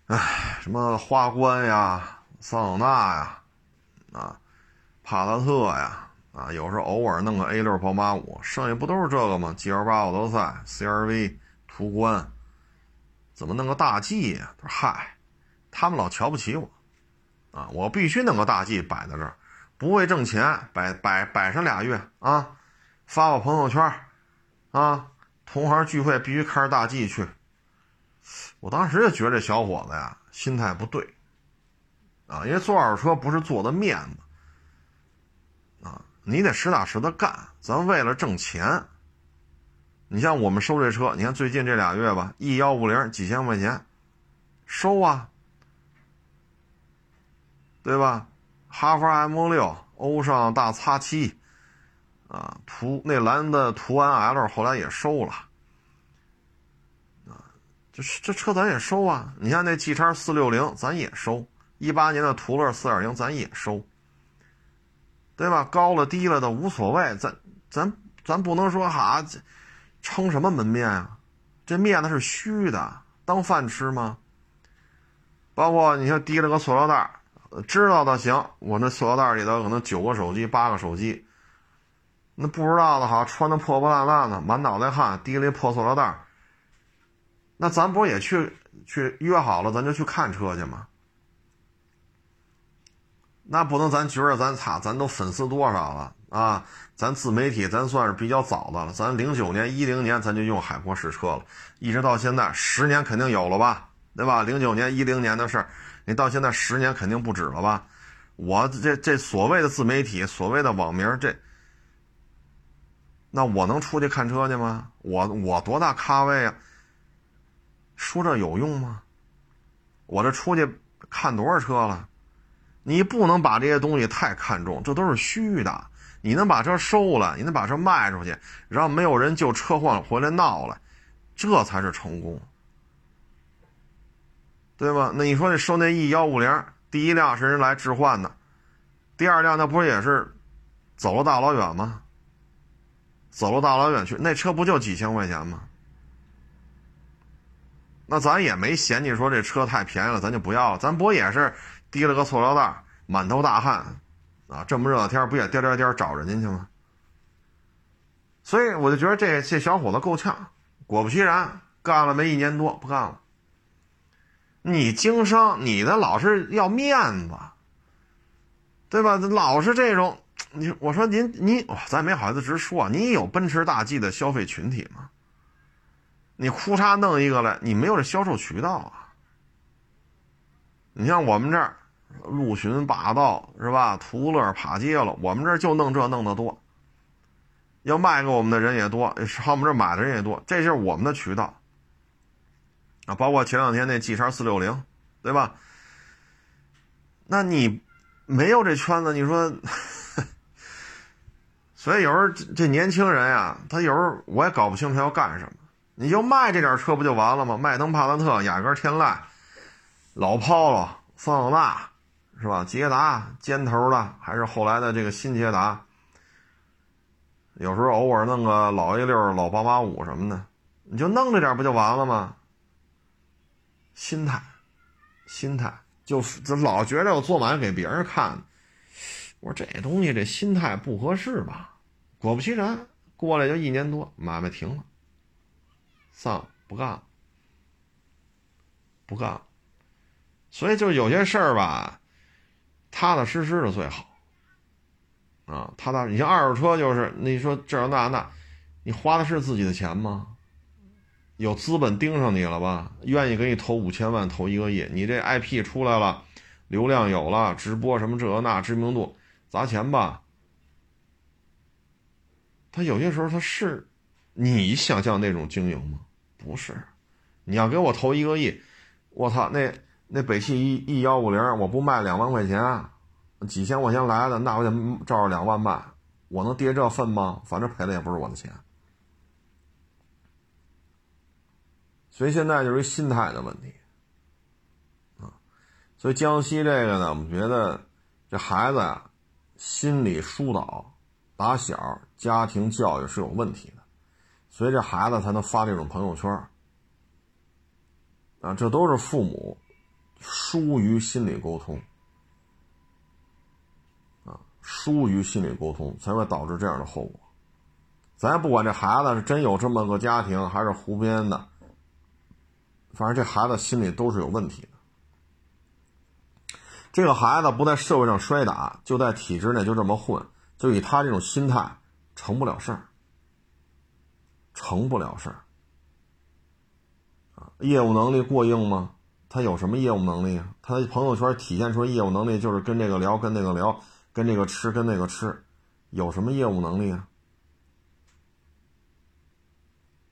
哎，什么花冠呀、桑塔纳呀、啊、帕萨特呀，啊，有时候偶尔弄个 A 六、宝马五，剩下不都是这个吗？G L 八奥德赛、C R V、途观，怎么弄个大 G 呀？他说：“嗨，他们老瞧不起我，啊，我必须弄个大 G 摆在这儿，不为挣钱，摆摆摆上俩月啊，发个朋友圈，啊，同行聚会必须开着大 G 去。”我当时就觉得这小伙子呀，心态不对，啊，因为做二手车不是做的面子，啊，你得实打实的干，咱为了挣钱。你像我们收这车，你看最近这俩月吧，E 幺五零几千块钱，收啊，对吧？哈弗 M 六、欧尚大叉七，啊，途那蓝的途安 L 后来也收了。啊，就是这车咱也收啊！你像那 G 叉四六零，咱也收；一八年的途乐四点零，咱也收，对吧？高了低了的无所谓，咱咱咱不能说哈，撑什么门面啊？这面子是虚的，当饭吃吗？包括你像提了个塑料袋，知道的行，我那塑料袋里头可能九个手机、八个手机，那不知道的哈，穿的破破烂烂的，满脑袋汗，提了一破塑料袋。那咱不也去去约好了，咱就去看车去吗？那不能，咱觉着咱擦，咱都粉丝多少了啊？咱自媒体，咱算是比较早的了。咱零九年、一零年咱就用海阔试车了，一直到现在十年肯定有了吧？对吧？零九年、一零年的事儿，你到现在十年肯定不止了吧？我这这所谓的自媒体，所谓的网名，这那我能出去看车去吗？我我多大咖位啊？说这有用吗？我这出去看多少车了？你不能把这些东西太看重，这都是虚的。你能把车收了，你能把车卖出去，然后没有人就车祸回来闹了，这才是成功，对吧？那你说你收那 E 幺五零，第一辆是人来置换的，第二辆那不也是走了大老远吗？走了大老远去，那车不就几千块钱吗？那咱也没嫌弃说这车太便宜了，咱就不要了。咱不也是提了个塑料袋，满头大汗，啊，这么热的天不也颠颠颠找人家去吗？所以我就觉得这这小伙子够呛。果不其然，干了没一年多，不干了。你经商，你的老是要面子，对吧？老是这种，你我说您您，咱没好意思直说啊，你有奔驰大 G 的消费群体吗？你哭嚓弄一个来，你没有这销售渠道啊！你像我们这儿，陆巡、霸道是吧？途乐、帕杰罗，我们这就弄这弄得多。要卖给我们的人也多，上我们这买的人也多，这就是我们的渠道啊！包括前两天那 G 叉四六零，对吧？那你没有这圈子，你说，所以有时候这年轻人呀，他有时候我也搞不清他要干什么。你就卖这点车不就完了吗？迈腾、帕萨特、雅阁、天籁、老 Polo、桑塔纳，是吧？捷达尖头的，还是后来的这个新捷达？有时候偶尔弄个老 A 六、老八八五什么的，你就弄着点不就完了吗？心态，心态，就就老觉着我做买卖给别人看。我说这东西这心态不合适吧？果不其然，过来就一年多，买卖停了。算了不干了，不干了，所以就有些事儿吧，踏踏实实的最好。啊，踏踏，你像二手车，就是你说这那那，你花的是自己的钱吗？有资本盯上你了吧？愿意给你投五千万，投一个亿，你这 IP 出来了，流量有了，直播什么这那，知名度砸钱吧。他有些时候他是。你想象那种经营吗？不是，你要给我投一个亿，我操，那那北汽 E E 幺五零，我不卖两万块钱，几千块钱来的，那我得照着两万卖，我能跌这份吗？反正赔的也不是我的钱。所以现在就是心态的问题，啊，所以江西这个呢，我们觉得这孩子呀，心理疏导，打小家庭教育是有问题的。所以这孩子才能发这种朋友圈啊，这都是父母疏于心理沟通啊，疏于心理沟通才会导致这样的后果。咱也不管这孩子是真有这么个家庭还是胡编的，反正这孩子心里都是有问题的。这个孩子不在社会上摔打，就在体制内就这么混，就以他这种心态成不了事儿。成不了事儿，业务能力过硬吗？他有什么业务能力啊？他朋友圈体现出业务能力就是跟这个聊，跟那个聊，跟这个吃，跟那个吃，有什么业务能力啊？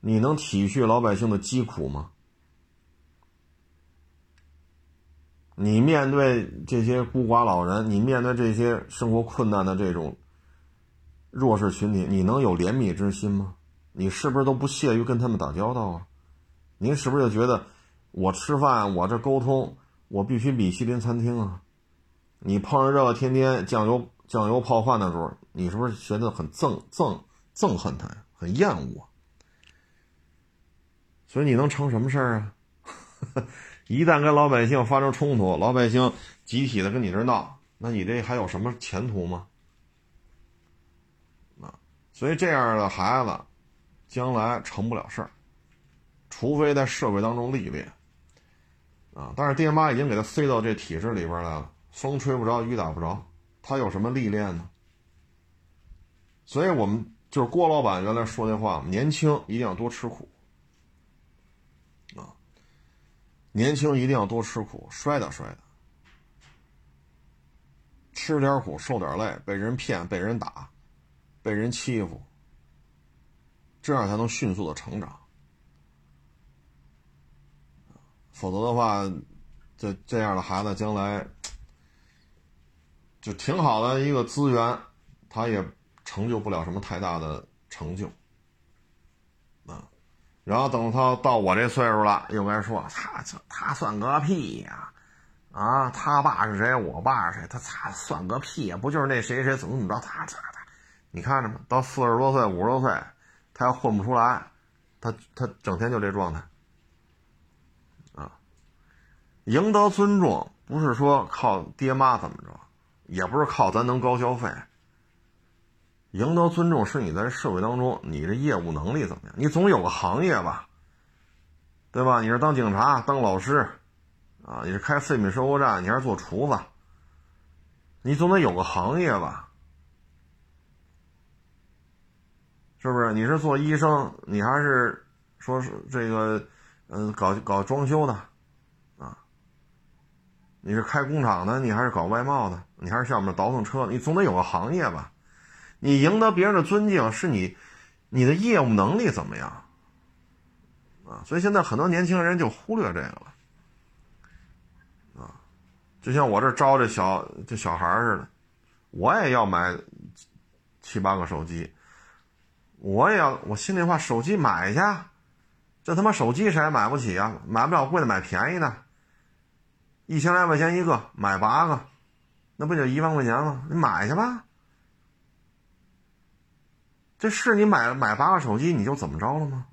你能体恤老百姓的疾苦吗？你面对这些孤寡老人，你面对这些生活困难的这种弱势群体，你能有怜悯之心吗？你是不是都不屑于跟他们打交道啊？您是不是就觉得我吃饭我这沟通我必须米其林餐厅啊？你碰上这个天天酱油酱油泡饭的时候，你是不是觉得很憎憎憎恨他呀？很厌恶。所以你能成什么事儿啊？一旦跟老百姓发生冲突，老百姓集体的跟你这闹，那你这还有什么前途吗？啊，所以这样的孩子。将来成不了事儿，除非在社会当中历练，啊！但是爹妈已经给他塞到这体制里边来了，风吹不着，雨打不着，他有什么历练呢？所以我们就是郭老板原来说那话年轻一定要多吃苦，啊，年轻一定要多吃苦，摔打摔打，吃点苦，受点累，被人骗，被人打，被人欺负。这样才能迅速的成长，否则的话，这这样的孩子将来就挺好的一个资源，他也成就不了什么太大的成就啊。然后等他到我这岁数了，又该说他他算个屁呀！啊，他爸是谁？我爸是谁？他他算个屁呀！不就是那谁谁怎么怎么着？他他他，你看着吧？到四十多岁、五十多岁，他要混不出来，他他整天就这状态。赢得尊重不是说靠爹妈怎么着。也不是靠咱能高消费，赢得尊重是你在社会当中你的业务能力怎么样？你总有个行业吧，对吧？你是当警察、当老师，啊，你是开废品收购站，你还是做厨子，你总得有个行业吧？是不是？你是做医生，你还是说是这个，嗯，搞搞装修的？你是开工厂的，你还是搞外贸的，你还是下面倒腾车，你总得有个行业吧？你赢得别人的尊敬是你，你的业务能力怎么样？啊，所以现在很多年轻人就忽略这个了，啊，就像我这招这小这小孩似的，我也要买七八个手机，我也要，我心里话，手机买去，这他妈手机谁也买不起啊？买不了贵的，买便宜的。一千来块钱一个，买八个，那不就一万块钱吗？你买去吧。这是你买买八个手机，你就怎么着了吗？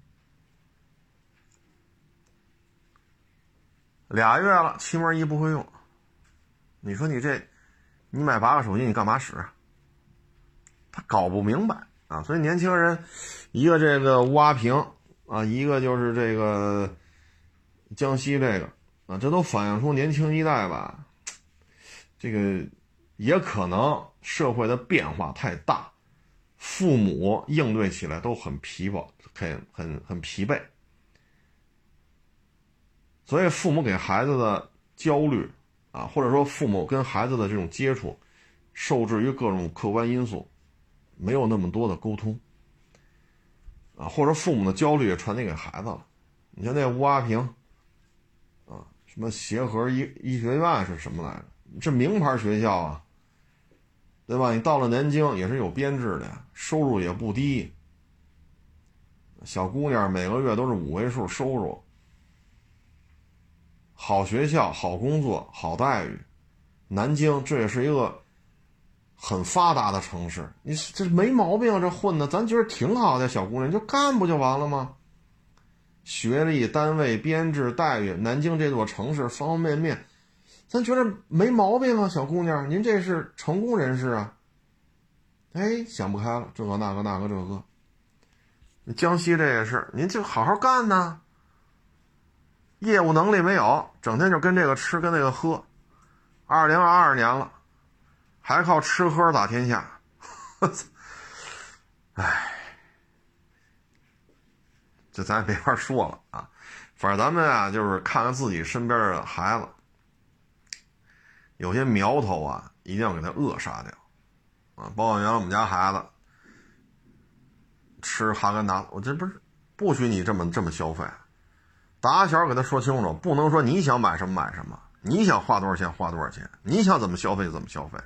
俩月了，七门一不会用。你说你这，你买八个手机，你干嘛使？他搞不明白啊！所以年轻人，一个这个挖平啊，一个就是这个江西这个。啊，这都反映出年轻一代吧，这个也可能社会的变化太大，父母应对起来都很疲惫，很很很疲惫，所以父母给孩子的焦虑啊，或者说父母跟孩子的这种接触，受制于各种客观因素，没有那么多的沟通啊，或者父母的焦虑也传递给孩子了。你像那吴阿平。什么协和医医学院是什么来着？这名牌学校啊，对吧？你到了南京也是有编制的，收入也不低。小姑娘每个月都是五位数收入，好学校、好工作、好待遇。南京这也是一个很发达的城市，你这没毛病，这混的咱觉得挺好的。小姑娘就干不就完了吗？学历、单位、编制、待遇，南京这座城市方方面面，咱觉得没毛病啊，小姑娘，您这是成功人士啊。哎，想不开了，这个那个那个这个。江西这也是，您就好好干呐。业务能力没有，整天就跟这个吃跟那个喝。二零二二年了，还靠吃喝打天下。我操！哎。这咱也没法说了啊，反正咱们啊，就是看看自己身边的孩子，有些苗头啊，一定要给他扼杀掉啊。包括原来我们家孩子吃哈根达，我这不是不许你这么这么消费，打小给他说清楚，不能说你想买什么买什么，你想花多少钱花多少钱，你想怎么消费怎么消费，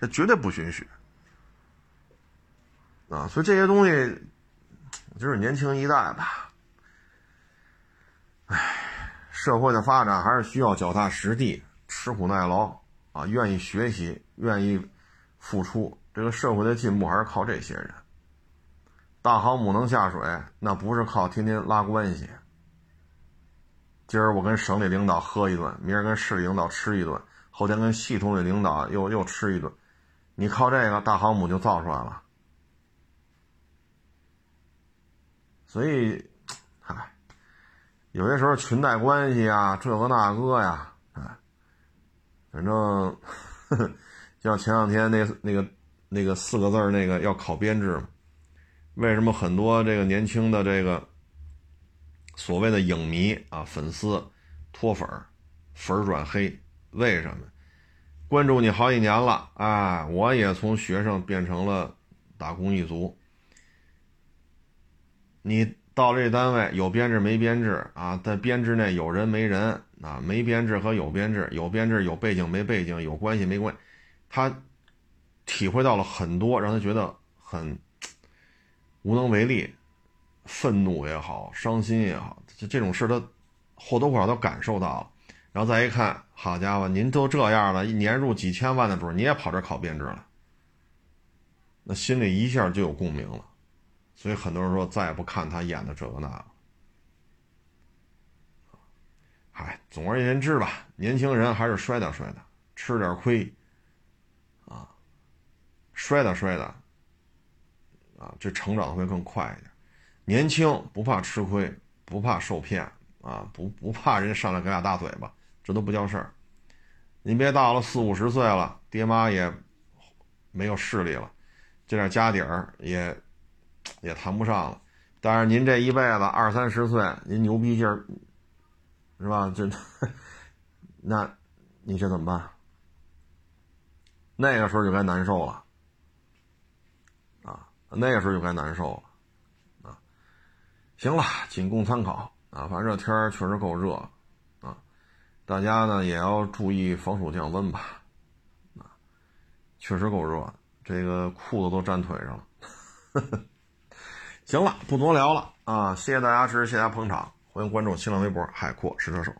这绝对不允许啊。所以这些东西就是年轻一代吧。唉，社会的发展还是需要脚踏实地、吃苦耐劳啊，愿意学习、愿意付出。这个社会的进步还是靠这些人。大航母能下水，那不是靠天天拉关系。今儿我跟省里领导喝一顿，明儿跟市里领导吃一顿，后天跟系统里领导又又吃一顿，你靠这个大航母就造出来了。所以，有些时候裙带关系啊，这个那个呀，啊，反正呵呵像前两天那那个那个四个字那个要考编制，为什么很多这个年轻的这个所谓的影迷啊粉丝脱粉粉转黑？为什么？关注你好几年了，哎，我也从学生变成了打工一族，你。到这单位有编制没编制啊？在编制内有人没人啊？没编制和有编制，有编制有背景没背景，有关系没关系，他体会到了很多让他觉得很无能为力、愤怒也好、伤心也好，这这种事他或多或少都感受到了。然后再一看，好家伙，您都这样了，一年入几千万的主，你也跑这考编制了，那心里一下就有共鸣了。所以很多人说再也不看他演的这个那个。嗨，总而言之吧，年轻人还是摔点摔的，吃点亏，啊，摔打摔打，啊，这成长会更快一点。年轻不怕吃亏，不怕受骗，啊，不不怕人家上来给俩大嘴巴，这都不叫事儿。您别到了四五十岁了，爹妈也没有势力了，这点家底儿也也谈不上了。但是您这一辈子二三十岁，您牛逼劲儿。是吧？这，那，你这怎么办？那个时候就该难受了，啊，那个时候就该难受了，啊，行了，仅供参考啊。反正这天儿确实够热，啊，大家呢也要注意防暑降温吧，啊，确实够热，这个裤子都粘腿上了。行了，不多聊了啊！谢谢大家支持，谢谢大家捧场。欢迎关注新浪微博“海阔试车手”。